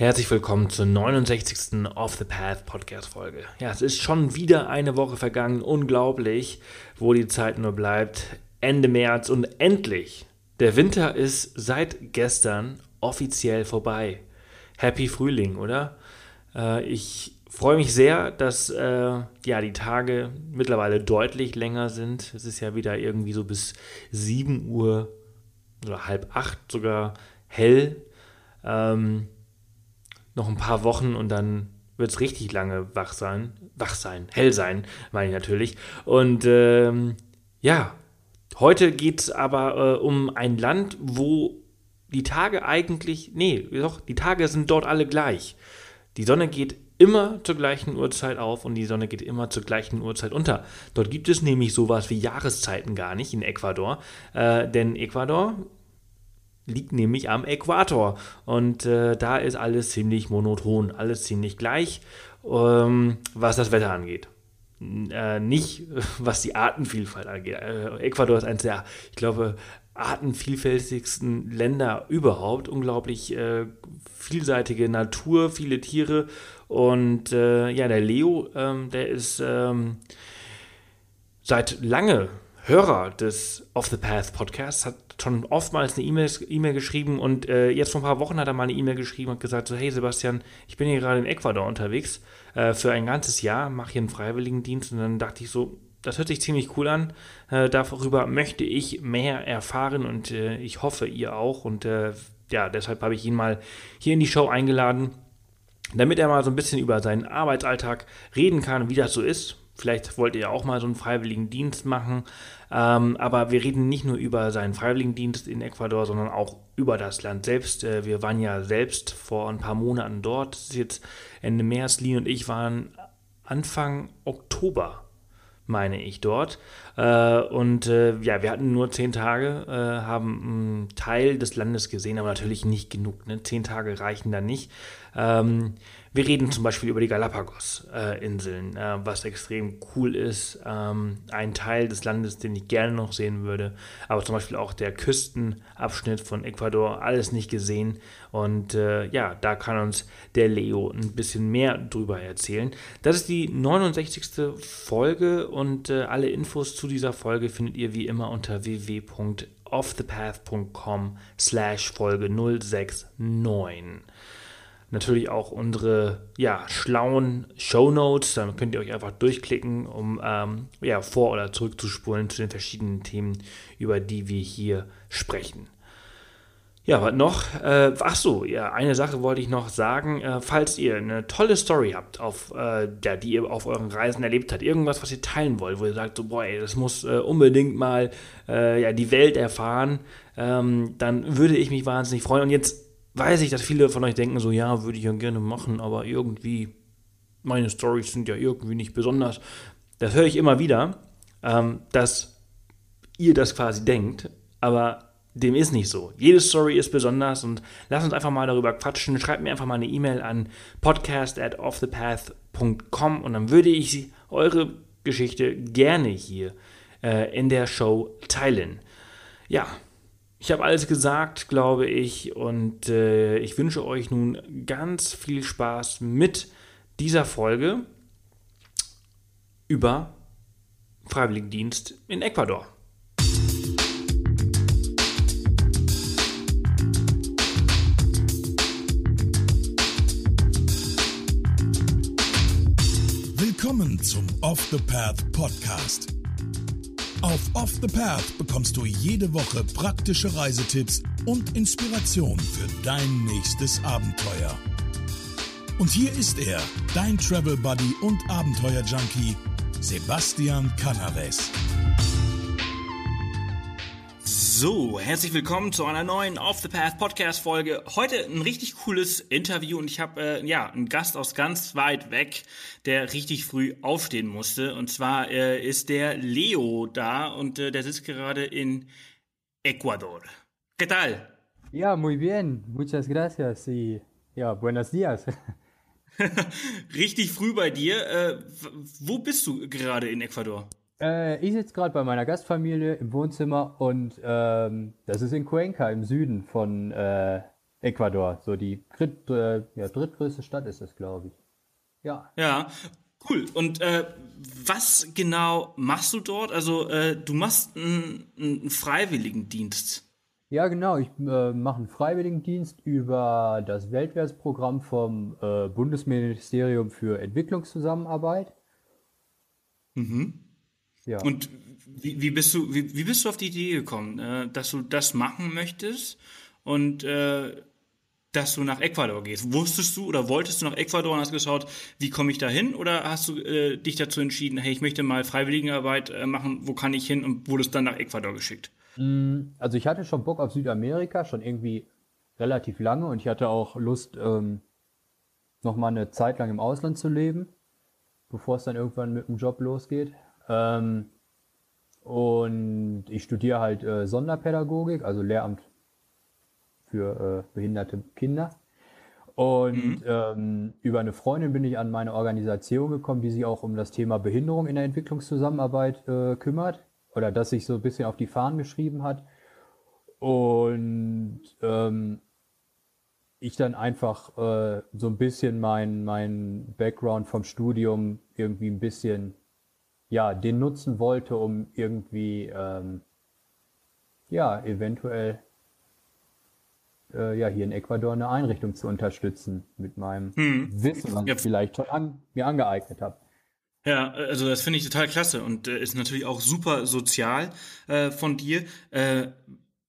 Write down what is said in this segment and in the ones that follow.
Herzlich willkommen zur 69. Off the Path Podcast Folge. Ja, es ist schon wieder eine Woche vergangen. Unglaublich, wo die Zeit nur bleibt. Ende März und endlich. Der Winter ist seit gestern offiziell vorbei. Happy Frühling, oder? Äh, ich freue mich sehr, dass äh, ja, die Tage mittlerweile deutlich länger sind. Es ist ja wieder irgendwie so bis 7 Uhr oder halb acht sogar hell. Ähm, noch ein paar Wochen und dann wird es richtig lange wach sein. Wach sein, hell sein, meine ich natürlich. Und ähm, ja, heute geht es aber äh, um ein Land, wo die Tage eigentlich, nee, doch, die Tage sind dort alle gleich. Die Sonne geht immer zur gleichen Uhrzeit auf und die Sonne geht immer zur gleichen Uhrzeit unter. Dort gibt es nämlich sowas wie Jahreszeiten gar nicht in Ecuador, äh, denn Ecuador liegt nämlich am Äquator. Und äh, da ist alles ziemlich monoton, alles ziemlich gleich, ähm, was das Wetter angeht. Äh, nicht, was die Artenvielfalt angeht. Äh, Ecuador ist eines der, ich glaube, artenvielfältigsten Länder überhaupt. Unglaublich äh, vielseitige Natur, viele Tiere. Und äh, ja, der Leo, ähm, der ist ähm, seit lange Hörer des Off the Path Podcasts, hat schon oftmals eine E-Mail e geschrieben und äh, jetzt vor ein paar Wochen hat er mal eine E-Mail geschrieben und gesagt, so hey Sebastian, ich bin hier gerade in Ecuador unterwegs äh, für ein ganzes Jahr, mache hier einen Freiwilligendienst. Und dann dachte ich so, das hört sich ziemlich cool an, äh, darüber möchte ich mehr erfahren und äh, ich hoffe ihr auch. Und äh, ja, deshalb habe ich ihn mal hier in die Show eingeladen, damit er mal so ein bisschen über seinen Arbeitsalltag reden kann, wie das so ist, Vielleicht wollt ihr auch mal so einen freiwilligen Dienst machen. Ähm, aber wir reden nicht nur über seinen Freiwilligendienst in Ecuador, sondern auch über das Land selbst. Äh, wir waren ja selbst vor ein paar Monaten dort. Das ist jetzt Ende März. Lee und ich waren Anfang Oktober meine ich, dort. Äh, und äh, ja, wir hatten nur zehn Tage, äh, haben einen Teil des Landes gesehen, aber natürlich nicht genug. Ne? Zehn Tage reichen da nicht. Wir reden zum Beispiel über die Galapagos-Inseln, äh, was extrem cool ist. Ähm, ein Teil des Landes, den ich gerne noch sehen würde, aber zum Beispiel auch der Küstenabschnitt von Ecuador, alles nicht gesehen. Und äh, ja, da kann uns der Leo ein bisschen mehr drüber erzählen. Das ist die 69. Folge und äh, alle Infos zu dieser Folge findet ihr wie immer unter www.offthepath.com slash Folge 069 natürlich auch unsere ja, schlauen Show Notes. Dann könnt ihr euch einfach durchklicken, um ähm, ja, vor- oder zurückzuspulen zu den verschiedenen Themen, über die wir hier sprechen. Ja, was noch? Äh, ach so, ja, eine Sache wollte ich noch sagen. Äh, falls ihr eine tolle Story habt, auf, äh, ja, die ihr auf euren Reisen erlebt habt, irgendwas, was ihr teilen wollt, wo ihr sagt, so, boah, ey, das muss äh, unbedingt mal äh, ja, die Welt erfahren, ähm, dann würde ich mich wahnsinnig freuen. Und jetzt weiß ich, dass viele von euch denken, so ja, würde ich ja gerne machen, aber irgendwie, meine Stories sind ja irgendwie nicht besonders. Das höre ich immer wieder, ähm, dass ihr das quasi denkt, aber dem ist nicht so. Jede Story ist besonders und lasst uns einfach mal darüber quatschen. Schreibt mir einfach mal eine E-Mail an podcast at offthepath.com und dann würde ich eure Geschichte gerne hier äh, in der Show teilen. Ja, ich habe alles gesagt, glaube ich, und äh, ich wünsche euch nun ganz viel Spaß mit dieser Folge über Freiwilligendienst in Ecuador. Willkommen zum Off the Path Podcast auf Off the Path bekommst du jede Woche praktische Reisetipps und Inspiration für dein nächstes Abenteuer. Und hier ist er, dein Travel Buddy und Abenteuer Junkie, Sebastian Canaves. So, herzlich willkommen zu einer neuen Off the Path Podcast Folge. Heute ein richtig cooles Interview und ich habe äh, ja einen Gast aus ganz weit weg, der richtig früh aufstehen musste. Und zwar äh, ist der Leo da und äh, der sitzt gerade in Ecuador. ¿Qué tal? Ja, muy bien. Muchas gracias y ja, buenos días. richtig früh bei dir. Äh, wo bist du gerade in Ecuador? Äh, ich sitze gerade bei meiner Gastfamilie im Wohnzimmer und ähm, das ist in Cuenca im Süden von, äh, Ecuador, so die dritt, äh, ja, drittgrößte Stadt ist es, glaube ich. Ja. Ja, cool. Und äh, was genau machst du dort? Also äh, du machst einen, einen Freiwilligendienst. Ja, genau. Ich äh, mache einen Freiwilligendienst über das Weltwärtsprogramm vom äh, Bundesministerium für Entwicklungszusammenarbeit. Mhm. Ja. Und wie, wie, bist du, wie, wie bist du auf die Idee gekommen, äh, dass du das machen möchtest und äh, dass du nach Ecuador gehst? Wusstest du oder wolltest du nach Ecuador und hast geschaut, wie komme ich da hin? Oder hast du äh, dich dazu entschieden, hey, ich möchte mal Freiwilligenarbeit äh, machen, wo kann ich hin und wurdest dann nach Ecuador geschickt? Mm, also ich hatte schon Bock auf Südamerika, schon irgendwie relativ lange und ich hatte auch Lust, ähm, noch mal eine Zeit lang im Ausland zu leben, bevor es dann irgendwann mit dem Job losgeht. Ähm, und ich studiere halt äh, Sonderpädagogik, also Lehramt für äh, behinderte Kinder. Und mhm. ähm, über eine Freundin bin ich an meine Organisation gekommen, die sich auch um das Thema Behinderung in der Entwicklungszusammenarbeit äh, kümmert oder das sich so ein bisschen auf die Fahnen geschrieben hat. Und ähm, ich dann einfach äh, so ein bisschen mein, mein Background vom Studium irgendwie ein bisschen ja, den nutzen wollte, um irgendwie ähm, ja, eventuell äh, ja, hier in Ecuador eine Einrichtung zu unterstützen mit meinem hm. Wissen, was ja. ich vielleicht schon an, mir angeeignet habe. Ja, also das finde ich total klasse und äh, ist natürlich auch super sozial äh, von dir. Äh,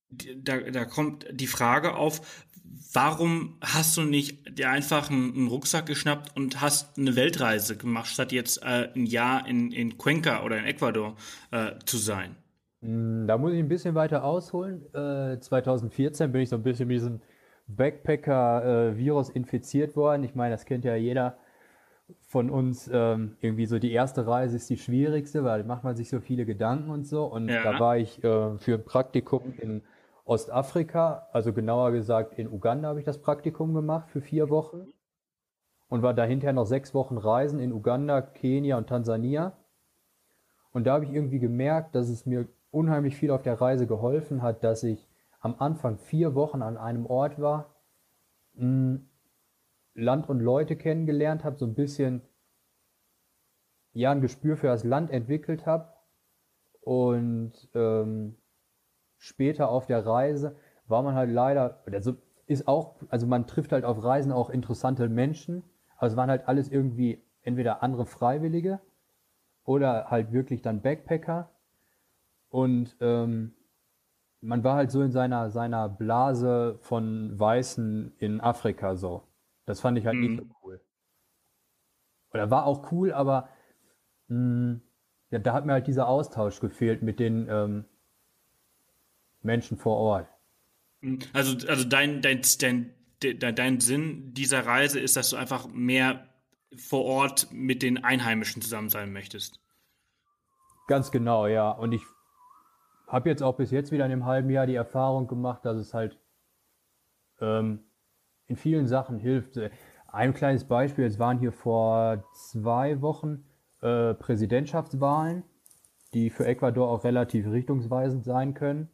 da, da kommt die Frage auf, warum hast du nicht dir einfach einen, einen, Rucksack geschnappt und hast eine Weltreise gemacht, statt jetzt äh, ein Jahr in, in Cuenca oder in Ecuador äh, zu sein? Hm, da muss ich ein bisschen weiter ausholen. Äh, 2014 bin ich so ein bisschen mit diesem Backpacker-Virus infiziert worden. Ich meine, das kennt ja jeder von uns. Ähm, irgendwie so die erste Reise ist die schwierigste, weil da macht man sich so viele Gedanken und so. Und ja. da war ich äh, für ein Praktikum in Ostafrika, also genauer gesagt in Uganda habe ich das Praktikum gemacht für vier Wochen und war dahinter noch sechs Wochen Reisen in Uganda, Kenia und Tansania. Und da habe ich irgendwie gemerkt, dass es mir unheimlich viel auf der Reise geholfen hat, dass ich am Anfang vier Wochen an einem Ort war, Land und Leute kennengelernt habe, so ein bisschen ja ein Gespür für das Land entwickelt habe und ähm, später auf der Reise war man halt leider, also ist auch, also man trifft halt auf Reisen auch interessante Menschen, aber es waren halt alles irgendwie entweder andere Freiwillige oder halt wirklich dann Backpacker und ähm, man war halt so in seiner, seiner Blase von Weißen in Afrika so. Das fand ich halt mhm. nicht so cool. Oder war auch cool, aber mh, hm, ja, da hat mir halt dieser Austausch gefehlt mit den ähm, Menschen vor Ort. Mhm. Also, also dein, dein, dein, dein, dein Sinn dieser Reise ist, dass du einfach mehr vor Ort mit den Einheimischen zusammen sein möchtest. Ganz genau, ja. Und ich habe jetzt auch bis jetzt wieder in einem halben Jahr die Erfahrung gemacht, dass es halt ähm, in vielen Sachen hilft. Ein kleines Beispiel, es waren hier vor zwei Wochen äh, Präsidentschaftswahlen, die für Ecuador auch relativ richtungsweisend sein können.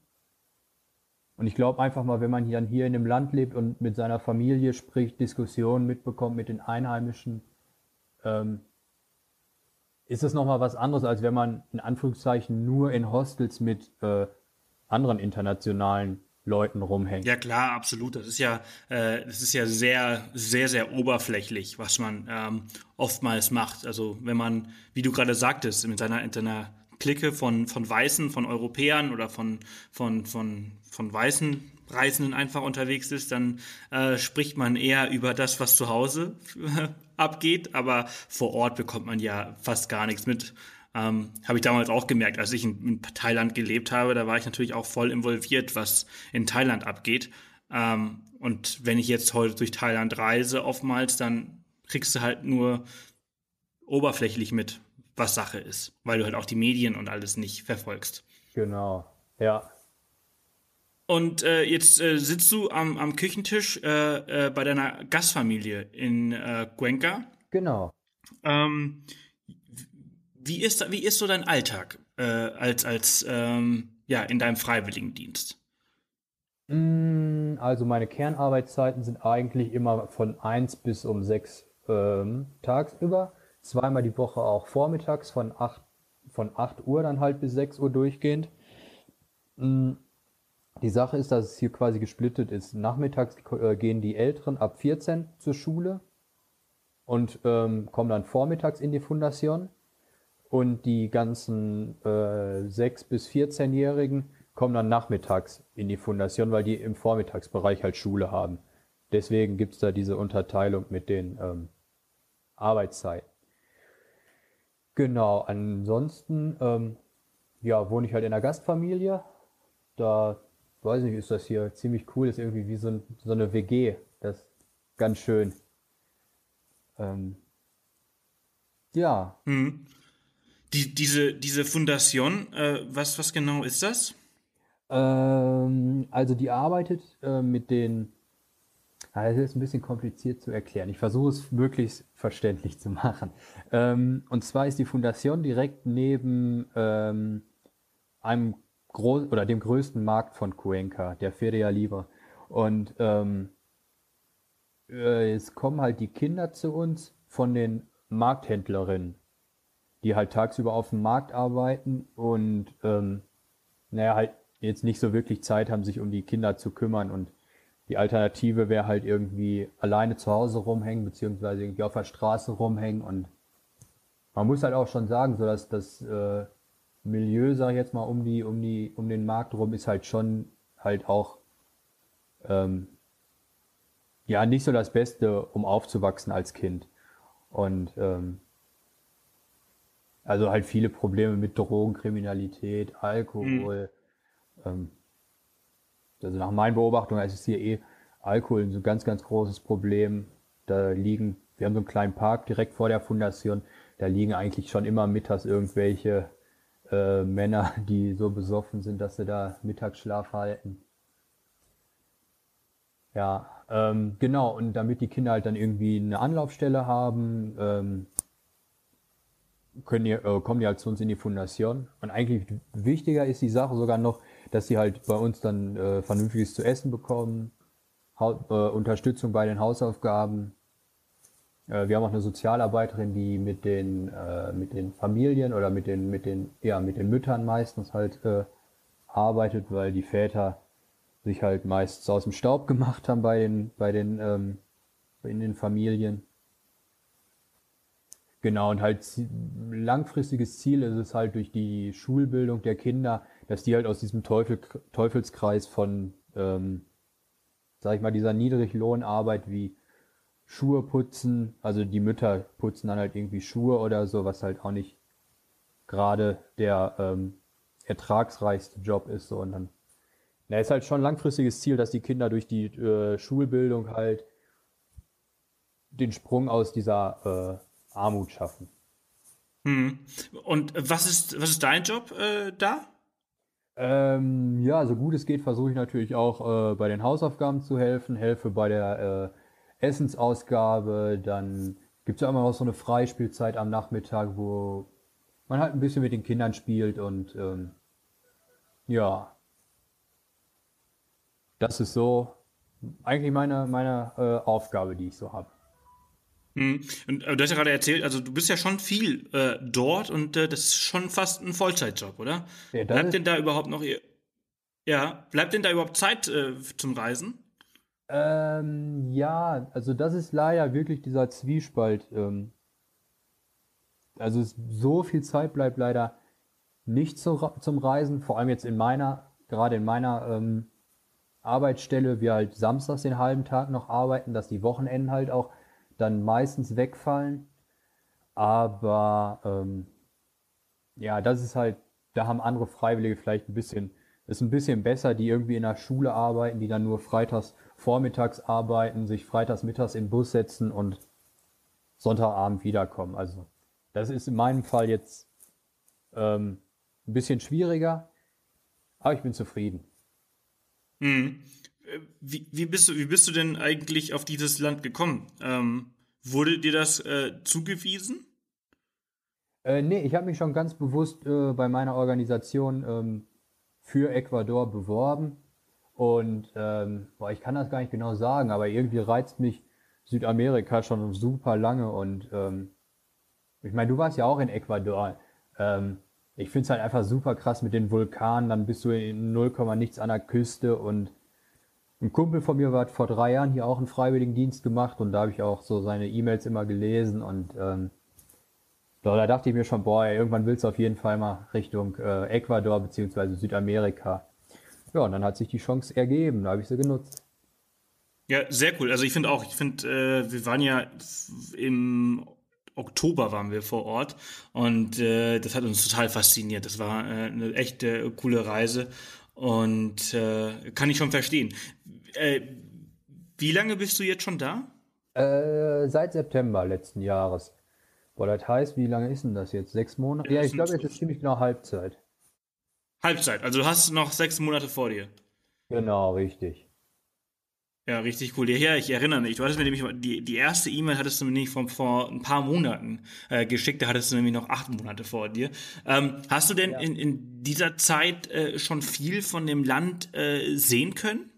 Und ich glaube einfach mal, wenn man dann hier in dem Land lebt und mit seiner Familie spricht, Diskussionen mitbekommt mit den Einheimischen, ähm, ist es nochmal was anderes, als wenn man in Anführungszeichen nur in Hostels mit äh, anderen internationalen Leuten rumhängt. Ja klar, absolut. Das ist ja, äh, das ist ja sehr, sehr, sehr oberflächlich, was man ähm, oftmals macht. Also wenn man, wie du gerade sagtest, mit seiner, in seiner Clique von, von Weißen, von Europäern oder von, von, von, von Weißen Reisenden einfach unterwegs ist, dann äh, spricht man eher über das, was zu Hause abgeht, aber vor Ort bekommt man ja fast gar nichts mit. Ähm, habe ich damals auch gemerkt, als ich in, in, Thailand gelebt habe, da war ich natürlich auch voll involviert, was in Thailand abgeht. Ähm, und wenn ich jetzt heute durch Thailand reise, oftmals, dann kriegst du halt nur oberflächlich mit, was Sache ist, weil du halt auch die Medien und alles nicht verfolgst. Genau, ja. Und äh, jetzt äh, sitzt du am, am Küchentisch äh, äh, bei deiner Gastfamilie in äh, Cuenca. Genau. Ähm, wie ist wie ist so dein Alltag äh, als als ähm, ja in deinem Freiwilligendienst? Mm, Also meine Kernarbeitszeiten sind eigentlich immer von 1 bis um 6 ähm, tagsüber. Zweimal die Woche auch vormittags von 8, von 8 Uhr dann halt bis 6 Uhr durchgehend. Mm, Die Sache ist, dass es hier quasi gesplittet ist. Nachmittags äh, gehen die Älteren ab 14 zur Schule und ähm, kommen dann vormittags in die Fundation. Und die ganzen äh, 6- bis 14-Jährigen kommen dann nachmittags in die Fundation, weil die im Vormittagsbereich halt Schule haben. Deswegen gibt's da diese Unterteilung mit den ähm, Arbeitszeiten. Genau, ansonsten ähm, ja, wohne ich halt in einer Gastfamilie. Da weiß nicht, ist das hier ziemlich cool, ist irgendwie wie so, ein, so eine WG. Das ist ganz schön. Ähm, ja, Die, diese, diese Fundation, äh, was, was genau ist das? Ähm, also die arbeitet äh, mit den. Ah, Das ist ein bisschen kompliziert zu erklären. Ich versuche es möglichst verständlich zu machen. Ähm, und zwar ist die Fundation direkt neben ähm, einem groß oder dem größten Markt von Cuenca, der Feria Libre. Und ähm, äh, es kommen halt die Kinder zu uns von den Markthändlerinnen, die halt tagsüber auf dem Markt arbeiten und ähm, naja, halt jetzt nicht so wirklich Zeit haben, sich um die Kinder zu kümmern und die Alternative wäre halt irgendwie alleine zu Hause rumhängen, beziehungsweise irgendwie auf der Straße rumhängen und man muss halt auch schon sagen, so dass das äh, Milieu, sag ich jetzt mal, um die, um die, um den Markt rum ist halt schon halt auch ähm, ja nicht so das Beste, um aufzuwachsen als Kind. Und ähm, also halt viele Probleme mit Drogen, Kriminalität, Alkohol. Ähm, also nach meinen Beobachtungen ist es hier eh Alkohol ein so ganz, ganz großes Problem. Da liegen, wir haben so einen kleinen Park direkt vor der Fundation, da liegen eigentlich schon immer mittags irgendwelche äh, Männer, die so besoffen sind, dass sie da Mittagsschlaf halten. Ja, ähm, genau, und damit die Kinder halt dann irgendwie eine Anlaufstelle haben, ähm, können die, äh, kommen die halt zu uns in die Fundation. Und eigentlich wichtiger ist die Sache sogar noch, dass sie halt bei uns dann äh, vernünftiges zu essen bekommen, Hau äh, Unterstützung bei den Hausaufgaben. Äh, wir haben auch eine Sozialarbeiterin, die mit den, äh, mit den Familien oder mit den, mit den, ja, mit den Müttern meistens halt äh, arbeitet, weil die Väter sich halt meist aus dem Staub gemacht haben bei den, bei den, ähm, in den Familien. Genau, und halt langfristiges Ziel ist es halt durch die Schulbildung der Kinder, dass die halt aus diesem Teufel, Teufelskreis von, ähm, sag ich mal, dieser Niedriglohnarbeit wie Schuhe putzen, also die Mütter putzen dann halt irgendwie Schuhe oder so, was halt auch nicht gerade der ähm, ertragsreichste Job ist, so und dann na, ist halt schon ein langfristiges Ziel, dass die Kinder durch die äh, Schulbildung halt den Sprung aus dieser äh, Armut schaffen. Und was ist, was ist dein Job äh, da? Ähm, ja, so gut es geht, versuche ich natürlich auch äh, bei den Hausaufgaben zu helfen, helfe bei der äh, Essensausgabe, dann gibt es ja immer noch so eine Freispielzeit am Nachmittag, wo man halt ein bisschen mit den Kindern spielt und ähm, ja, das ist so eigentlich meine, meine äh, Aufgabe, die ich so habe. Hm. Und du hast ja gerade erzählt, also du bist ja schon viel äh, dort und äh, das ist schon fast ein Vollzeitjob, oder? Ja, bleibt denn da überhaupt noch ihr- ja, bleibt denn da überhaupt Zeit äh, zum Reisen? Ähm, ja, also das ist leider wirklich dieser Zwiespalt. Ähm, also es, so viel Zeit bleibt leider nicht zu, zum Reisen, vor allem jetzt in meiner, gerade in meiner ähm, Arbeitsstelle, wir halt samstags den halben Tag noch arbeiten, dass die Wochenenden halt auch dann meistens wegfallen. Aber ähm, ja, das ist halt, da haben andere Freiwillige vielleicht ein bisschen, ist ein bisschen besser, die irgendwie in der Schule arbeiten, die dann nur freitags vormittags arbeiten, sich freitags mittags den Bus setzen und Sonntagabend wiederkommen. Also das ist in meinem Fall jetzt ähm, ein bisschen schwieriger, aber ich bin zufrieden. Hm. Wie, wie, bist du, wie bist du denn eigentlich auf dieses Land gekommen? Ähm, wurde dir das äh, zugewiesen? Äh, nee, ich habe mich schon ganz bewusst äh, bei meiner Organisation ähm, für Ecuador beworben Und ähm, boah, ich kann das gar nicht genau sagen, aber irgendwie reizt mich Südamerika schon super lange. Und ähm, ich meine, du warst ja auch in Ecuador. Ähm, ich finde es halt einfach super krass mit den Vulkanen. Dann bist du in 0, nichts an der Küste und ein Kumpel von mir hat vor drei Jahren hier auch einen Freiwilligendienst gemacht und da habe ich auch so seine E-Mails immer gelesen und ähm, da dachte ich mir schon, boah, irgendwann willst du auf jeden Fall mal Richtung äh, Ecuador beziehungsweise Südamerika. Ja, und dann hat sich die Chance ergeben, da habe ich sie genutzt. Ja, sehr cool. Also ich finde auch, ich finde, äh, wir waren ja im Oktober waren wir vor Ort und äh, das hat uns total fasziniert. Das war äh, eine echte äh, coole Reise und äh, kann ich schon verstehen. Äh, wie lange bist du jetzt schon da? Äh, seit September letzten Jahres. Boah, das heißt, wie lange ist denn das jetzt? Sechs Monate? Ja, ich glaube, jetzt ist ziemlich genau Halbzeit. Halbzeit, also du hast noch sechs Monate vor dir. Genau, richtig. Ja, richtig cool. Ja, ich erinnere mich. Du hattest mir nämlich die, die erste E-Mail hattest du mir nicht vor, vor ein paar Monaten äh, geschickt. Da hattest du nämlich noch acht Monate vor dir. Ähm, hast du denn ja. in, in dieser Zeit äh, schon viel von dem Land äh, sehen können?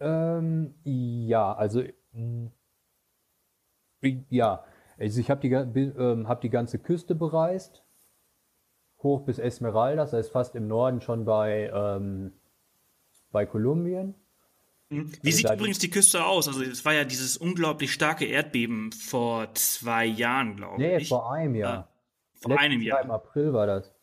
Ähm, ja, also mm, ja, also ich habe die, äh, hab die ganze Küste bereist, hoch bis Esmeralda, das heißt fast im Norden schon bei ähm, bei Kolumbien. Mhm. Wie also sieht übrigens die Küste aus? Also es war ja dieses unglaublich starke Erdbeben vor zwei Jahren, glaube nee, ich. Nee, vor einem Jahr. Äh, vor Letztes einem Jahr. Im April war das.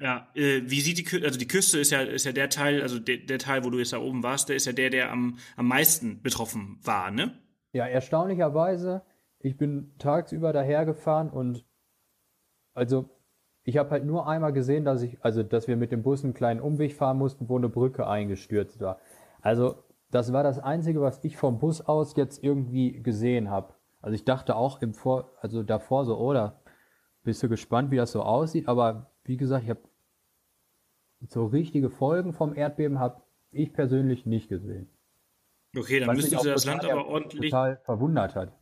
Ja, äh, wie sieht die Küste, also die Küste ist ja, ist ja der Teil, also der, der Teil, wo du jetzt da oben warst, der ist ja der, der am, am meisten betroffen war, ne? Ja, erstaunlicherweise, ich bin tagsüber dahergefahren und also ich habe halt nur einmal gesehen, dass ich, also dass wir mit dem Bus einen kleinen Umweg fahren mussten, wo eine Brücke eingestürzt war. Also das war das Einzige, was ich vom Bus aus jetzt irgendwie gesehen habe. Also ich dachte auch im Vor, also davor so, oder bist du gespannt, wie das so aussieht? Aber wie gesagt, ich habe so richtige Folgen vom Erdbeben habe ich persönlich nicht gesehen. Okay, dann müssen Sie das Land aber ordentlich total verwundert hat.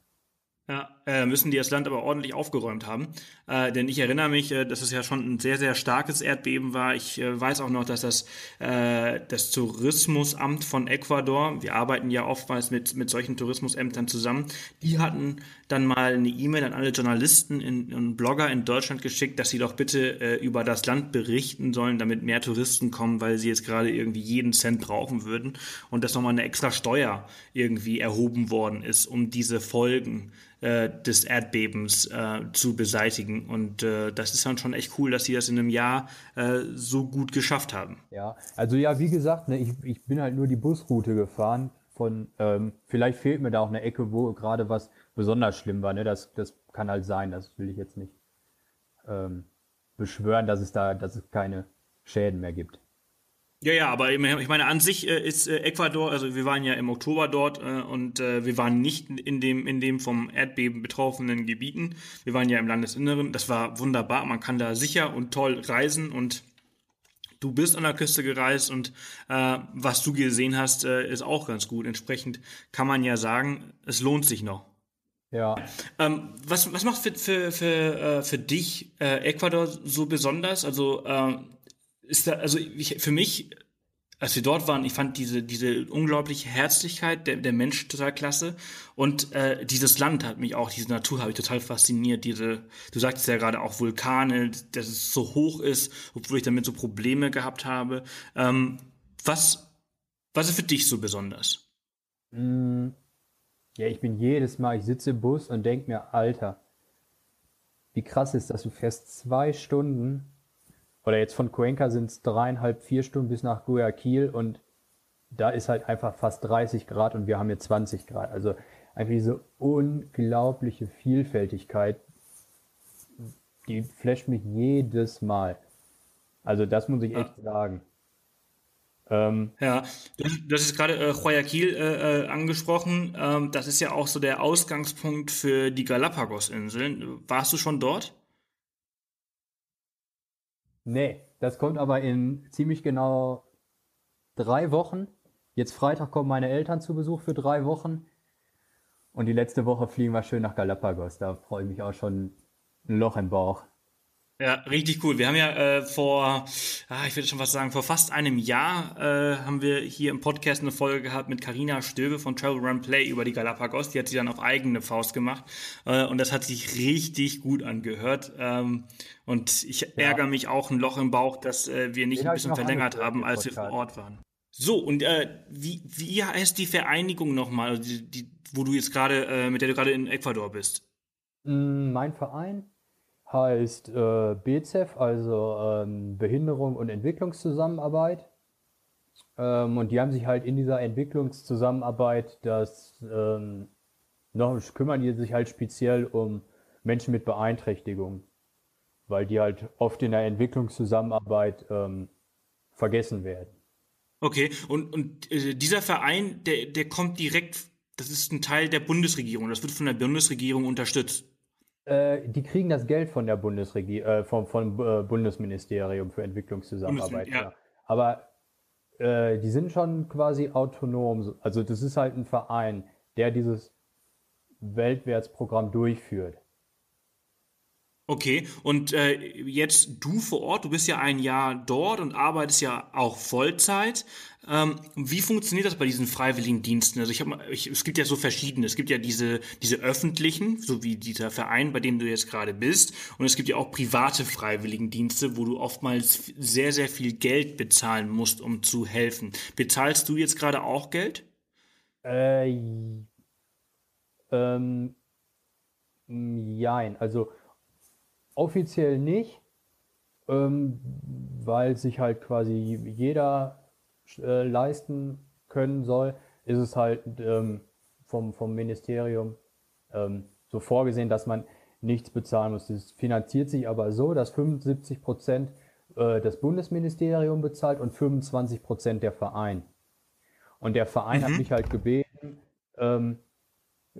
Ja, äh, müssen die das Land aber ordentlich aufgeräumt haben. Äh, denn ich erinnere mich, äh, dass es ja schon ein sehr, sehr starkes Erdbeben war. Ich äh, weiß auch noch, dass das, das Tourismusamt von Ecuador, wir arbeiten ja oftmals mit, mit solchen Tourismusämtern zusammen, die hatten dann mal eine E-Mail an alle Journalisten in, und Blogger in Deutschland geschickt, dass sie doch bitte über das Land berichten sollen, damit mehr Touristen kommen, weil sie jetzt gerade irgendwie jeden Cent brauchen würden. Und dass nochmal eine extra Steuer irgendwie erhoben worden ist, um diese Folgen äh, des Erdbebens äh, zu beseitigen. Und äh, das ist dann schon echt cool, dass sie das in einem Jahr äh, so gut geschafft haben. Ja, also ja, wie gesagt, ne, ich, ich bin halt nur die Busroute gefahren. Von ähm, vielleicht fehlt mir da auch eine Ecke, wo gerade was besonders schlimm war. Ne? Das, das kann halt sein, das will ich jetzt nicht ähm, beschwören, dass es da, dass es keine Schäden mehr gibt. Ja, ja, aber ich meine, an sich äh, ist äh, Ecuador, also wir waren ja im Oktober dort äh, und wir waren nicht in dem, in dem vom Erdbeben betroffenen Gebieten. Wir waren ja im Landesinneren. Das war wunderbar. Man kann da sicher und toll reisen und du bist an der Küste gereist und äh, was du gesehen hast, äh, ist auch ganz gut. Entsprechend kann man ja sagen, es lohnt sich noch. Ja. Ähm, was, was macht für, für, für, äh, für dich äh, Ecuador so besonders? Also äh, ist da, also ich, für mich, als wir dort waren, ich fand diese, diese unglaubliche Herzlichkeit der, der Menschen total klasse. Und äh, dieses Land hat mich auch, diese Natur habe ich total fasziniert. Diese, du sagtest ja gerade auch Vulkane, dass es so hoch ist, obwohl ich damit so Probleme gehabt habe. Ähm, was, was ist für dich so besonders? Mm, ja, ich bin jedes Mal, ich sitze im Bus und denke mir, Alter, wie krass ist das? Du fährst zwei Stunden oder jetzt von Cuenca sind es dreieinhalb, vier Stunden bis nach Guayaquil und da ist halt einfach fast 30 Grad und wir haben jetzt 20 Grad. Also einfach diese unglaubliche Vielfältigkeit, die flasht mich jedes Mal. Also das muss ich echt sagen. Ähm, ja, du, du hast jetzt gerade äh, Guayaquil äh, äh, angesprochen. Ähm, das ist ja auch so der Ausgangspunkt für die Galapagos-Inseln. Warst du schon dort? Nee, das kommt aber in ziemlich genau drei Wochen. Jetzt Freitag kommen meine Eltern zu Besuch für drei Wochen. Und die letzte Woche fliegen wir schön nach Galapagos. Da freue ich mich auch schon ein Loch im Bauch. Ja, richtig cool. Wir haben ja äh, vor, ah, ich würde schon was sagen, vor fast einem Jahr äh, haben wir hier im Podcast eine Folge gehabt mit Karina Stöbe von Travel Run Play über die Galapagos. Die hat sie dann auf eigene Faust gemacht äh, und das hat sich richtig gut angehört. Ähm, und ich ja. ärgere mich auch ein Loch im Bauch, dass äh, wir nicht Den ein bisschen verlängert haben, als wir vor Ort waren. So, und äh, wie, wie heißt die Vereinigung nochmal, also die, die, wo du jetzt gerade, äh, mit der du gerade in Ecuador bist? Mm, mein Verein heißt äh, BZEF, also ähm, Behinderung und Entwicklungszusammenarbeit. Ähm, und die haben sich halt in dieser Entwicklungszusammenarbeit das ähm, noch kümmern die sich halt speziell um Menschen mit Beeinträchtigung, weil die halt oft in der Entwicklungszusammenarbeit ähm, vergessen werden. Okay, und, und äh, dieser Verein, der, der kommt direkt, das ist ein Teil der Bundesregierung, das wird von der Bundesregierung unterstützt. Äh, die kriegen das Geld von der Bundesregierung, äh, vom, vom äh, Bundesministerium für Entwicklungszusammenarbeit. Ja. Aber äh, die sind schon quasi autonom. Also das ist halt ein Verein, der dieses Weltwärtsprogramm durchführt. Okay, und äh, jetzt du vor Ort, du bist ja ein Jahr dort und arbeitest ja auch Vollzeit. Ähm, wie funktioniert das bei diesen Freiwilligendiensten? Also ich habe, es gibt ja so verschiedene. Es gibt ja diese diese öffentlichen, so wie dieser Verein, bei dem du jetzt gerade bist, und es gibt ja auch private Freiwilligendienste, wo du oftmals sehr sehr viel Geld bezahlen musst, um zu helfen. Bezahlst du jetzt gerade auch Geld? Äh, ähm, jein, also Offiziell nicht, ähm, weil sich halt quasi jeder äh, leisten können soll, ist es halt ähm, vom, vom Ministerium ähm, so vorgesehen, dass man nichts bezahlen muss. Es finanziert sich aber so, dass 75 Prozent äh, das Bundesministerium bezahlt und 25 Prozent der Verein. Und der Verein mhm. hat mich halt gebeten, ähm,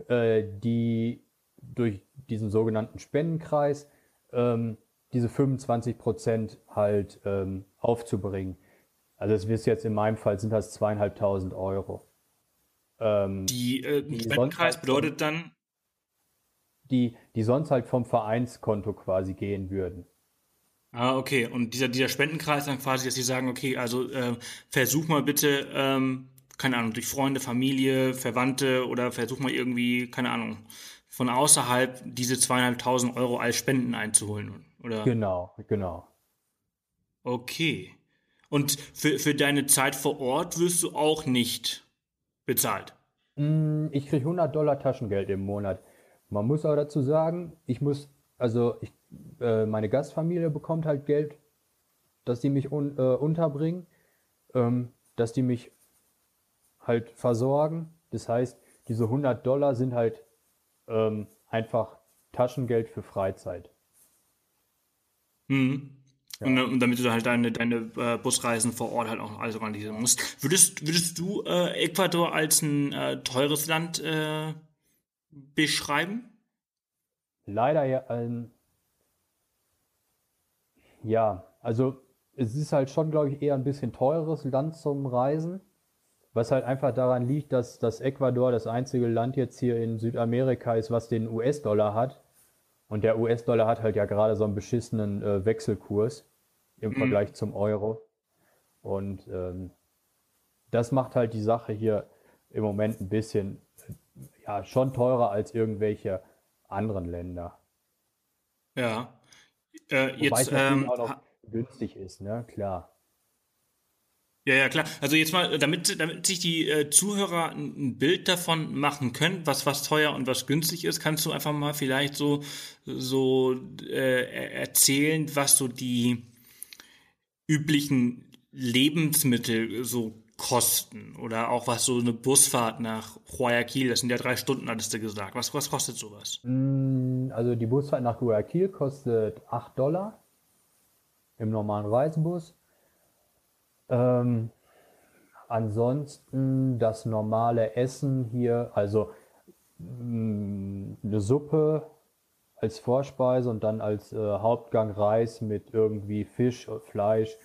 äh, die durch diesen sogenannten Spendenkreis ähm, diese 25 Prozent halt ähm, aufzubringen. Also es ist jetzt in meinem Fall sind das zweieinhalbtausend Euro. Ähm, die, äh, die Spendenkreis halt bedeutet dann? Die, die sonst halt vom Vereinskonto quasi gehen würden. Ah, okay. Und dieser, dieser Spendenkreis dann quasi, dass sie sagen, okay, also äh, versuch mal bitte, ähm, keine Ahnung, durch Freunde, Familie, Verwandte oder versuch mal irgendwie, keine Ahnung, von außerhalb diese zweieinhalbtausend Euro als Spenden einzuholen, oder? Genau, genau. Okay. Und für, für deine Zeit vor Ort wirst du auch nicht bezahlt? Mm, ich kriege 100 Dollar Taschengeld im Monat. Man muss aber dazu sagen, ich muss, also ich, äh, meine Gastfamilie bekommt halt Geld, dass die mich un, äh, unterbringen, ähm, dass die mich halt versorgen. Das heißt, diese 100 Dollar sind halt ähm, einfach Taschengeld für Freizeit. Mhm. Ja. Und, und, damit du halt deine, deine äh, Busreisen vor Ort halt auch alles organisieren musst. Würdest, würdest du äh, Ecuador als ein äh, teures Land äh, beschreiben? Leider ja. Ähm, ja, also es ist halt schon, glaube ich, eher ein bisschen teures Land zum Reisen. Was halt einfach daran liegt, dass, dass Ecuador das einzige Land jetzt hier in Südamerika ist, was den US-Dollar hat. Und der US-Dollar hat halt ja gerade so einen beschissenen äh, Wechselkurs im mhm. Vergleich zum Euro. Und ähm, das macht halt die Sache hier im Moment ein bisschen, ja, schon teurer als irgendwelche anderen Länder. Ja. Äh, Wobei jetzt, es ähm, auch noch günstig ist, ne, klar. Ja, ja, klar. Also jetzt mal, damit, damit sich die äh, Zuhörer ein, Bild davon machen können, was was teuer und was günstig ist, kannst du einfach mal vielleicht so so äh, erzählen, was so die üblichen Lebensmittel so kosten oder auch was so eine Busfahrt nach Guayaquil, das sind ja drei Stunden, hattest du gesagt. Was, was kostet sowas? Mm, also die Busfahrt nach Guayaquil kostet 8 Dollar im normalen Reisebus. Ähm, ansonsten das normale Essen hier, also mh, mm, eine Suppe als Vorspeise und dann als äh, Hauptgang Reis mit irgendwie Fisch, Fleisch,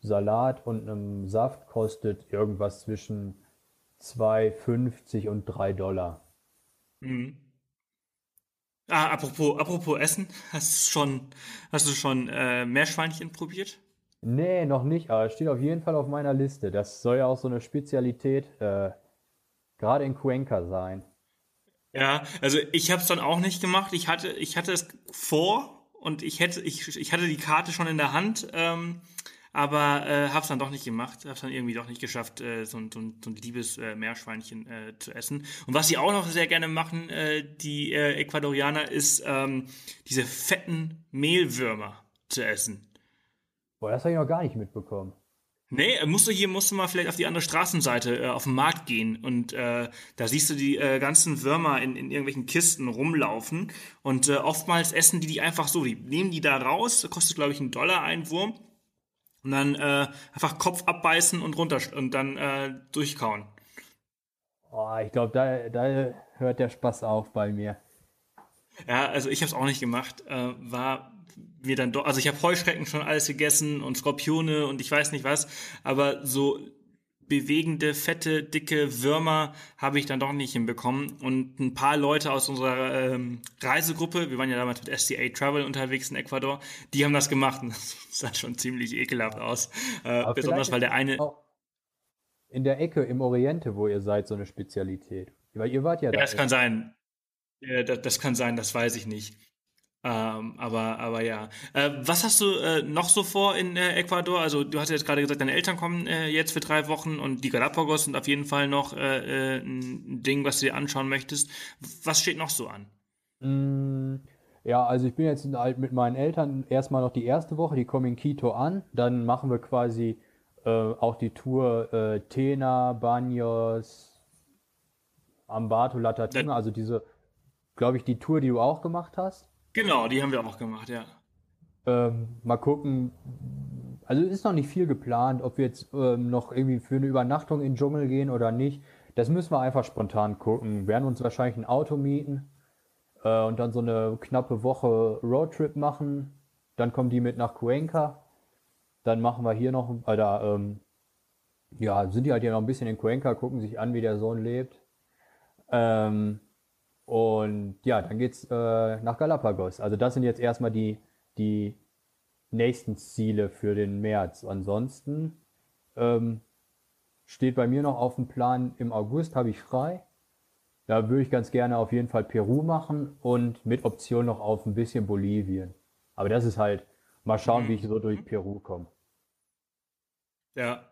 Salat und einem Saft kostet irgendwas zwischen 2,50 und 3 Dollar. Mhm. Ah, apropos, apropos Essen, hast du schon, hast du schon äh, Meerschweinchen probiert? Nee, noch nicht, aber es steht auf jeden Fall auf meiner Liste. Das soll ja auch so eine Spezialität äh, gerade in Cuenca sein. Ja, also ich habe es dann auch nicht gemacht. Ich hatte, ich hatte es vor und ich hätte, ich, ich hatte die Karte schon in der Hand, ähm, aber äh, habe es dann doch nicht gemacht. Habe es dann irgendwie doch nicht geschafft, äh, so, so, so ein liebes äh, Meerschweinchen äh, zu essen. Und was sie auch noch sehr gerne machen, äh, die äh, Ecuadorianer, ist ähm, diese fetten Mehlwürmer zu essen. Boah, das habe ich noch gar nicht mitbekommen. Nee, musst du hier musst du mal vielleicht auf die andere Straßenseite äh, auf den Markt gehen und äh, da siehst du die äh, ganzen Würmer in, in irgendwelchen Kisten rumlaufen und äh, oftmals essen die die einfach so, die nehmen die da raus, kostet glaube ich einen Dollar ein Wurm und dann äh, einfach Kopf abbeißen und runter und dann äh, durchkauen. Oh, ich glaube, da, da hört der Spaß auf bei mir. Ja, also ich habe es auch nicht gemacht, äh, war mir dann doch, also ich habe Heuschrecken schon alles gegessen und Skorpione und ich weiß nicht was, aber so bewegende, fette, dicke Würmer habe ich dann doch nicht hinbekommen. Und ein paar Leute aus unserer ähm, Reisegruppe, wir waren ja damals mit SCA Travel unterwegs in Ecuador, die haben das gemacht und das sah schon ziemlich ekelhaft aus. Äh, besonders weil der eine. In der Ecke im Oriente, wo ihr seid, so eine Spezialität. Weil ihr wart ja, ja da. Das kann sein. Ja, das, das kann sein, das weiß ich nicht. Ähm, aber, aber ja. Äh, was hast du äh, noch so vor in äh, Ecuador? Also du hast ja jetzt gerade gesagt, deine Eltern kommen äh, jetzt für drei Wochen und die Galapagos sind auf jeden Fall noch äh, äh, ein Ding, was du dir anschauen möchtest. Was steht noch so an? Mm, ja, also ich bin jetzt mit meinen Eltern erstmal noch die erste Woche, die kommen in Quito an. Dann machen wir quasi äh, auch die Tour äh, Tena, Baños, Ambato, Latatina, also diese, glaube ich, die Tour, die du auch gemacht hast. Genau, die haben wir auch gemacht, ja. Ähm, mal gucken. Also ist noch nicht viel geplant, ob wir jetzt ähm, noch irgendwie für eine Übernachtung in den Dschungel gehen oder nicht. Das müssen wir einfach spontan gucken. Wir werden uns wahrscheinlich ein Auto mieten äh, und dann so eine knappe Woche Roadtrip machen. Dann kommen die mit nach Cuenca. Dann machen wir hier noch, äh, da, ähm, ja, sind die halt hier noch ein bisschen in Cuenca, gucken sich an, wie der Sohn lebt. Ähm, und ja, dann geht's äh, nach Galapagos. Also das sind jetzt erstmal die, die nächsten Ziele für den März. Ansonsten ähm, steht bei mir noch auf dem Plan, im August habe ich frei. Da würde ich ganz gerne auf jeden Fall Peru machen und mit Option noch auf ein bisschen Bolivien. Aber das ist halt, mal schauen, mhm. wie ich so durch Peru komme. Ja,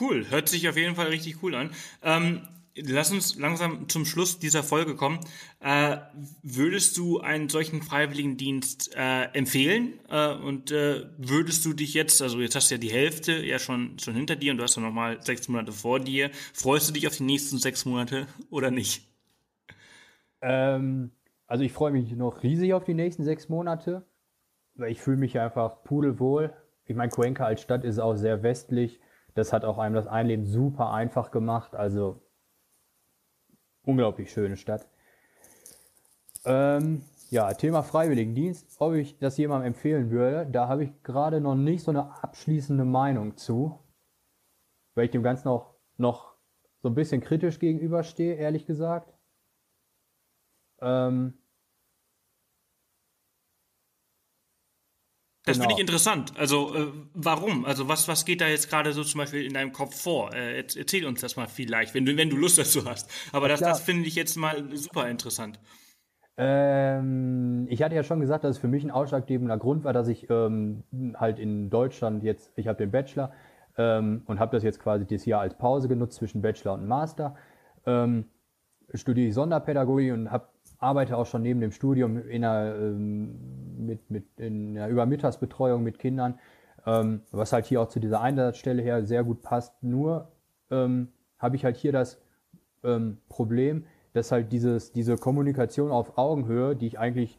cool. Hört sich auf jeden Fall richtig cool an. Ähm, lass uns langsam zum Schluss dieser Folge kommen. Äh, würdest du einen solchen Freiwilligendienst äh, empfehlen? Äh, und äh, würdest du dich jetzt, also jetzt hast du ja die Hälfte ja schon, schon hinter dir und du hast ja nochmal sechs Monate vor dir. Freust du dich auf die nächsten sechs Monate oder nicht? Ähm, also ich freue mich noch riesig auf die nächsten sechs Monate, weil ich fühle mich einfach pudelwohl. Ich meine, Cuenca als Stadt ist auch sehr westlich. Das hat auch einem das Einleben super einfach gemacht. Also unglaublich schöne Stadt. Ähm, ja, Thema Freiwilligendienst, ob ich das jemandem empfehlen würde, da habe ich gerade noch nicht so eine abschließende Meinung zu, weil ich dem Ganzen auch noch so ein bisschen kritisch gegenüberstehe, ehrlich gesagt. Ähm, Das genau. finde ich interessant. Also äh, warum? Also was was geht da jetzt gerade so zum Beispiel in deinem Kopf vor? Äh, erzähl uns das mal vielleicht, wenn du wenn du Lust dazu hast. Aber das, das finde ich jetzt mal super interessant. Ähm, ich hatte ja schon gesagt, dass es für mich ein ausschlaggebender Grund war, dass ich ähm, halt in Deutschland jetzt, ich habe den Bachelor ähm, und habe das jetzt quasi dieses Jahr als Pause genutzt zwischen Bachelor und Master. Ähm, studiere ich Sonderpädagogik und habe arbeite auch schon neben dem Studium in einer, ähm, mit, mit, in einer Übermittagsbetreuung mit Kindern, ähm, was halt hier auch zu dieser Einsatzstelle her sehr gut passt. Nur ähm, habe ich halt hier das ähm, Problem, dass halt dieses, diese Kommunikation auf Augenhöhe, die ich eigentlich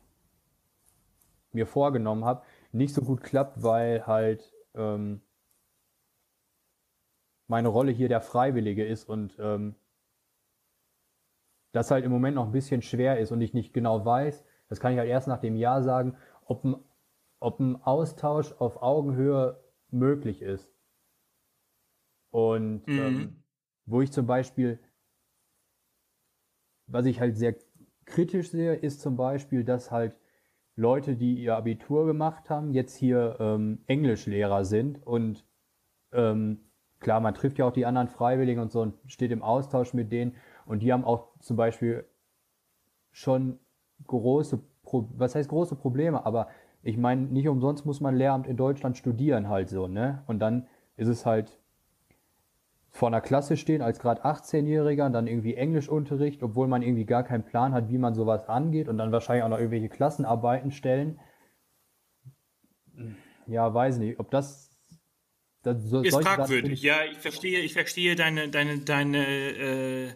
mir vorgenommen habe, nicht so gut klappt, weil halt ähm, meine Rolle hier der Freiwillige ist und ähm, das halt im Moment noch ein bisschen schwer ist und ich nicht genau weiß, das kann ich halt erst nach dem Jahr sagen, ob ein, ob ein Austausch auf Augenhöhe möglich ist. Und mhm. ähm, wo ich zum Beispiel, was ich halt sehr kritisch sehe, ist zum Beispiel, dass halt Leute, die ihr Abitur gemacht haben, jetzt hier ähm, Englischlehrer sind und ähm, klar, man trifft ja auch die anderen Freiwilligen und so und steht im Austausch mit denen und die haben auch zum Beispiel schon große, was heißt große Probleme, aber ich meine, nicht umsonst muss man Lehramt in Deutschland studieren halt so, ne? Und dann ist es halt vor einer Klasse stehen als gerade 18-Jähriger, dann irgendwie Englischunterricht, obwohl man irgendwie gar keinen Plan hat, wie man sowas angeht und dann wahrscheinlich auch noch irgendwelche Klassenarbeiten stellen. Ja, weiß nicht, ob das, das so, ist fragwürdig. Ja, ich verstehe, ich verstehe deine, deine, deine, äh,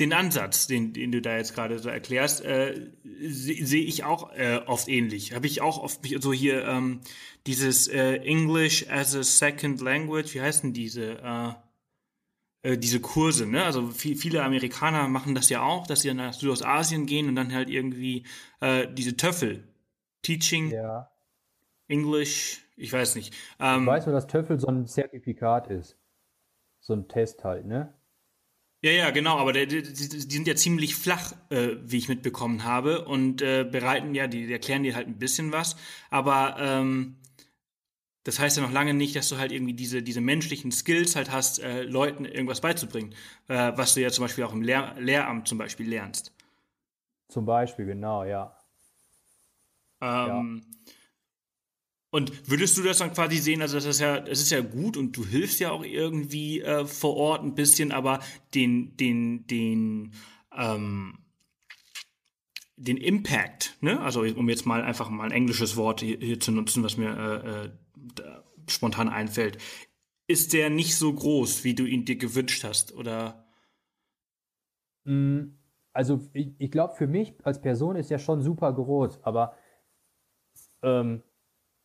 den Ansatz, den, den du da jetzt gerade so erklärst, äh, sehe seh ich auch äh, oft ähnlich. Habe ich auch oft so hier ähm, dieses äh, English as a Second Language, wie heißen diese? Äh, äh, diese Kurse, ne? Also viel, viele Amerikaner machen das ja auch, dass sie nach Südostasien gehen und dann halt irgendwie äh, diese Töffel, Teaching, ja. English, ich weiß nicht. Ähm, ich weiß nur, dass Töffel so ein Zertifikat ist. So ein Test halt, ne? Ja, ja, genau, aber die, die, die sind ja ziemlich flach, äh, wie ich mitbekommen habe, und äh, bereiten ja, die, die erklären dir halt ein bisschen was, aber ähm, das heißt ja noch lange nicht, dass du halt irgendwie diese, diese menschlichen Skills halt hast, äh, Leuten irgendwas beizubringen, äh, was du ja zum Beispiel auch im Lehr Lehramt zum Beispiel lernst. Zum Beispiel, genau, ja. Ähm, ja. Und würdest du das dann quasi sehen, also das ist ja, das ist ja gut und du hilfst ja auch irgendwie äh, vor Ort ein bisschen, aber den, den, den, ähm, den Impact, ne? Also um jetzt mal einfach mal ein englisches Wort hier, hier zu nutzen, was mir äh, äh, spontan einfällt, ist der nicht so groß, wie du ihn dir gewünscht hast, oder? Mm, also ich, ich glaube, für mich als Person ist er schon super groß, aber ähm,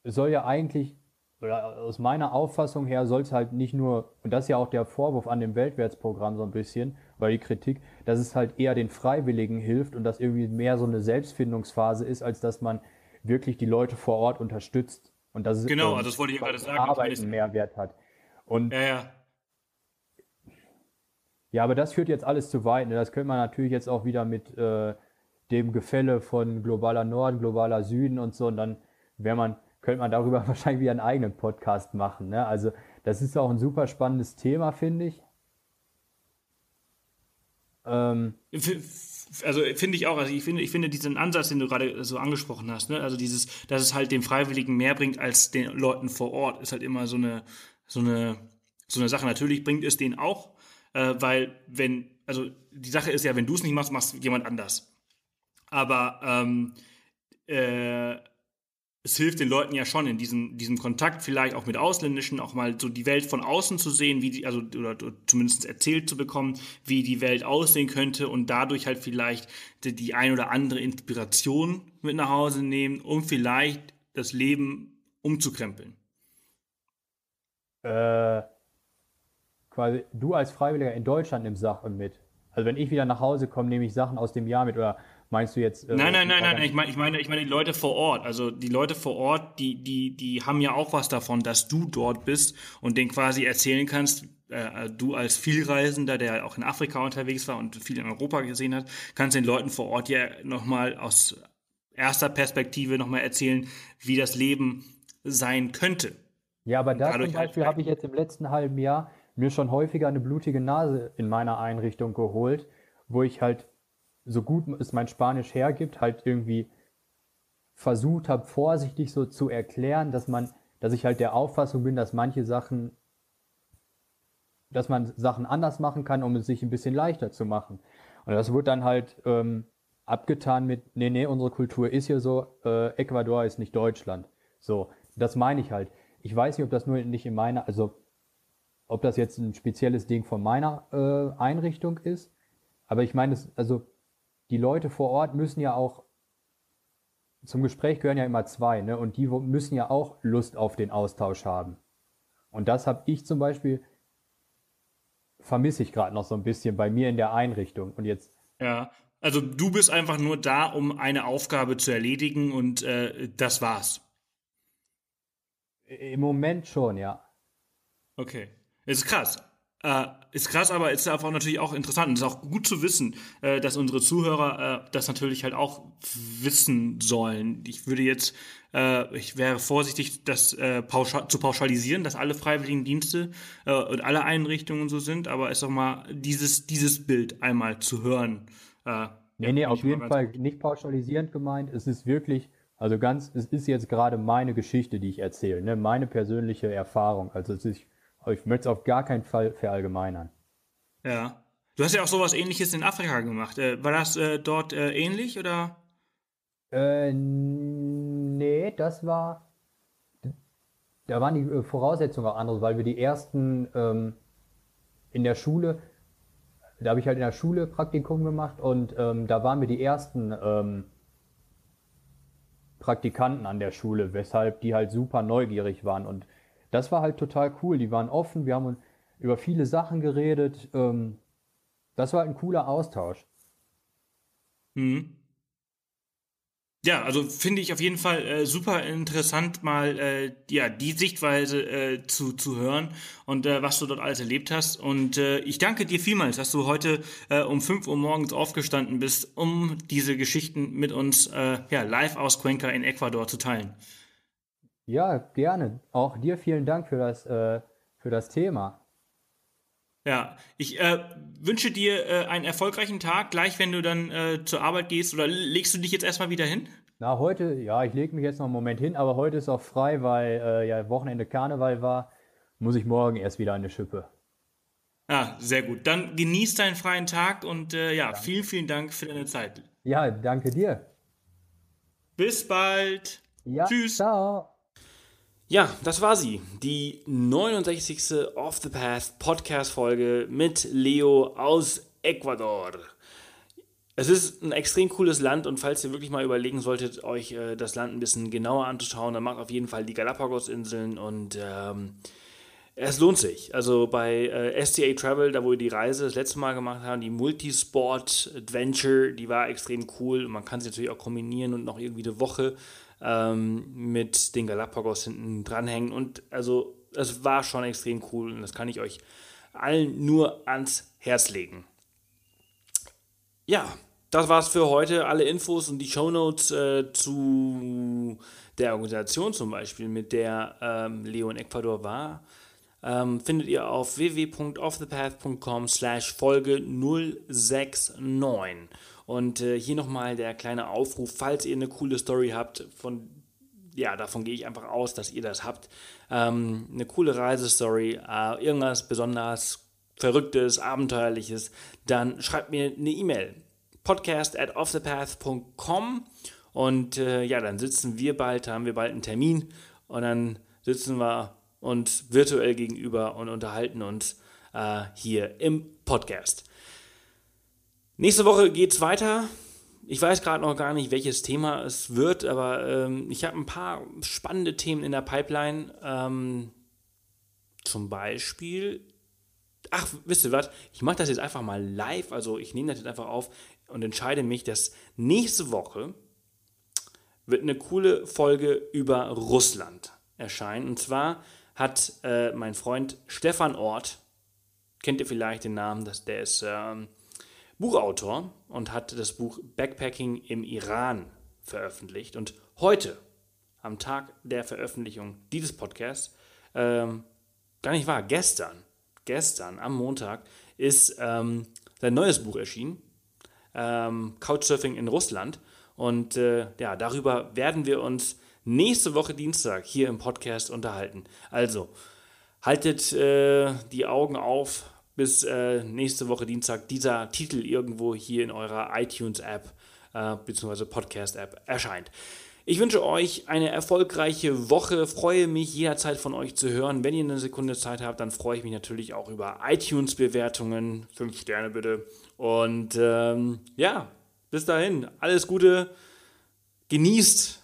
es soll ja eigentlich, oder aus meiner Auffassung her, soll es halt nicht nur, und das ist ja auch der Vorwurf an dem Weltwärtsprogramm so ein bisschen, weil die Kritik, dass es halt eher den Freiwilligen hilft und das irgendwie mehr so eine Selbstfindungsphase ist, als dass man wirklich die Leute vor Ort unterstützt. Und das ist genau, also das wollte ich gerade sagen. Arbeiten Mehrwert hat. Und ja, ja. Ja, aber das führt jetzt alles zu weit. Ne? Das könnte man natürlich jetzt auch wieder mit äh, dem Gefälle von globaler Norden, globaler Süden und so. Und dann wäre man, könnte man darüber wahrscheinlich wieder einen eigenen Podcast machen. Ne? Also das ist auch ein super spannendes Thema, finde ich. Ähm, also finde ich auch, also ich finde, ich finde diesen Ansatz, den du gerade so angesprochen hast, ne, also dieses, dass es halt den Freiwilligen mehr bringt als den Leuten vor Ort, ist halt immer so eine, so eine, so eine Sache. Natürlich bringt es den auch, äh, weil wenn, also die Sache ist ja, wenn du es nicht machst, machst jemand anders. Aber ähm, äh, es hilft den Leuten ja schon in diesem, diesem Kontakt vielleicht auch mit Ausländischen, auch mal so die Welt von außen zu sehen, wie die, also oder, zumindest erzählt zu bekommen, wie die Welt aussehen könnte und dadurch halt vielleicht die, die ein oder andere Inspiration mit nach Hause nehmen, um vielleicht das Leben umzukrempeln. Äh, quasi du als Freiwilliger in Deutschland nimmst Sachen mit. Also wenn ich wieder nach Hause komme, nehme ich Sachen aus dem Jahr mit oder Meinst du jetzt? Äh, nein, nein, nein, nein. Ich meine, ich meine, ich meine die Leute vor Ort. Also die Leute vor Ort, die, die, die haben ja auch was davon, dass du dort bist und denen quasi erzählen kannst. Äh, du als Vielreisender, der auch in Afrika unterwegs war und viel in Europa gesehen hat, kannst den Leuten vor Ort ja nochmal aus erster Perspektive nochmal erzählen, wie das Leben sein könnte. Ja, aber da zum Beispiel halt habe ich jetzt im letzten halben Jahr mir schon häufiger eine blutige Nase in meiner Einrichtung geholt, wo ich halt so gut es mein Spanisch hergibt, halt irgendwie versucht habe, vorsichtig so zu erklären, dass man, dass ich halt der Auffassung bin, dass manche Sachen, dass man Sachen anders machen kann, um es sich ein bisschen leichter zu machen. Und das wurde dann halt ähm, abgetan mit, nee, nee, unsere Kultur ist hier so, äh, Ecuador ist nicht Deutschland. So, das meine ich halt. Ich weiß nicht, ob das nur nicht in meiner, also ob das jetzt ein spezielles Ding von meiner äh, Einrichtung ist, aber ich meine, also die Leute vor Ort müssen ja auch zum Gespräch gehören ja immer zwei, ne? Und die müssen ja auch Lust auf den Austausch haben. Und das habe ich zum Beispiel vermisse ich gerade noch so ein bisschen bei mir in der Einrichtung. Und jetzt. Ja, also du bist einfach nur da, um eine Aufgabe zu erledigen und äh, das war's. Im Moment schon, ja. Okay. Das ist krass. Äh, ist krass, aber ist einfach natürlich auch interessant. Und ist auch gut zu wissen, äh, dass unsere Zuhörer äh, das natürlich halt auch wissen sollen. Ich würde jetzt, äh, ich wäre vorsichtig, das äh, pauschal, zu pauschalisieren, dass alle freiwilligen Dienste äh, und alle Einrichtungen so sind, aber es auch mal dieses, dieses Bild einmal zu hören. Äh, nee, nee, auf jeden Fall gut. nicht pauschalisierend gemeint. Es ist wirklich, also ganz, es ist jetzt gerade meine Geschichte, die ich erzähle, ne? meine persönliche Erfahrung. Also es ist aber ich möchte es auf gar keinen Fall verallgemeinern. Ja. Du hast ja auch sowas ähnliches in Afrika gemacht. Äh, war das äh, dort äh, ähnlich oder? Äh, nee, das war. Da waren die äh, Voraussetzungen auch andere, weil wir die ersten ähm, in der Schule, da habe ich halt in der Schule Praktikum gemacht und ähm, da waren wir die ersten ähm, Praktikanten an der Schule, weshalb die halt super neugierig waren und das war halt total cool. Die waren offen, wir haben über viele Sachen geredet. Ähm, das war ein cooler Austausch. Mhm. Ja, also finde ich auf jeden Fall äh, super interessant, mal äh, ja die Sichtweise äh, zu, zu hören und äh, was du dort alles erlebt hast. Und äh, ich danke dir vielmals, dass du heute äh, um 5 Uhr morgens aufgestanden bist, um diese Geschichten mit uns ja, live aus Cuenca in Ecuador zu teilen. Ja, gerne. Auch dir vielen Dank für das, äh, für das Thema. Ja, ich äh, wünsche dir äh, einen erfolgreichen Tag, gleich wenn du dann äh, zur Arbeit gehst. Oder legst du dich jetzt erstmal wieder hin? Na, heute, ja, ich lege mich jetzt noch einen Moment hin, aber heute ist auch frei, weil äh, ja Wochenende Karneval war. Muss ich morgen erst wieder eine Schippe. Ah, sehr gut. Dann genieß deinen freien Tag und äh, ja, danke. vielen, vielen Dank für deine Zeit. Ja, danke dir. Bis bald. Ja, Tschüss. Ciao. Ja, das war sie. Die 69. Off the Path Podcast-Folge mit Leo aus Ecuador. Es ist ein extrem cooles Land und falls ihr wirklich mal überlegen solltet, euch äh, das Land ein bisschen genauer anzuschauen, dann macht auf jeden Fall die Galapagos-Inseln und ähm, es lohnt sich. Also bei äh, STA Travel, da wo wir die Reise das letzte Mal gemacht haben, die Multisport Adventure, die war extrem cool. Man kann sie natürlich auch kombinieren und noch irgendwie eine Woche ähm, mit den Galapagos hinten dranhängen. Und also es war schon extrem cool und das kann ich euch allen nur ans Herz legen. Ja, das war's für heute. Alle Infos und die Shownotes äh, zu der Organisation zum Beispiel, mit der ähm, Leo in Ecuador war, ähm, findet ihr auf www.offthepath.com slash Folge 069. Und äh, hier nochmal der kleine Aufruf, falls ihr eine coole Story habt, von ja, davon gehe ich einfach aus, dass ihr das habt. Ähm, eine coole Reisestory, äh, irgendwas besonders Verrücktes, Abenteuerliches, dann schreibt mir eine E-Mail. Podcast at offthepath.com und äh, ja, dann sitzen wir bald, haben wir bald einen Termin und dann sitzen wir uns virtuell gegenüber und unterhalten uns äh, hier im Podcast. Nächste Woche geht es weiter. Ich weiß gerade noch gar nicht, welches Thema es wird, aber ähm, ich habe ein paar spannende Themen in der Pipeline. Ähm, zum Beispiel, ach, wisst ihr was? Ich mache das jetzt einfach mal live. Also ich nehme das jetzt einfach auf und entscheide mich, dass nächste Woche wird eine coole Folge über Russland erscheinen. Und zwar hat äh, mein Freund Stefan Ort, kennt ihr vielleicht den Namen, dass der ist ähm, Buchautor und hat das Buch Backpacking im Iran veröffentlicht. Und heute, am Tag der Veröffentlichung dieses Podcasts, ähm, gar nicht wahr, gestern, gestern am Montag ist ähm, sein neues Buch erschienen, ähm, Couchsurfing in Russland. Und äh, ja, darüber werden wir uns nächste Woche Dienstag hier im Podcast unterhalten. Also, haltet äh, die Augen auf, bis äh, nächste Woche Dienstag dieser Titel irgendwo hier in eurer iTunes-App äh, bzw. Podcast-App erscheint. Ich wünsche euch eine erfolgreiche Woche, freue mich jederzeit von euch zu hören. Wenn ihr eine Sekunde Zeit habt, dann freue ich mich natürlich auch über iTunes-Bewertungen. Fünf Sterne bitte. Und ähm, ja, bis dahin, alles Gute. Genießt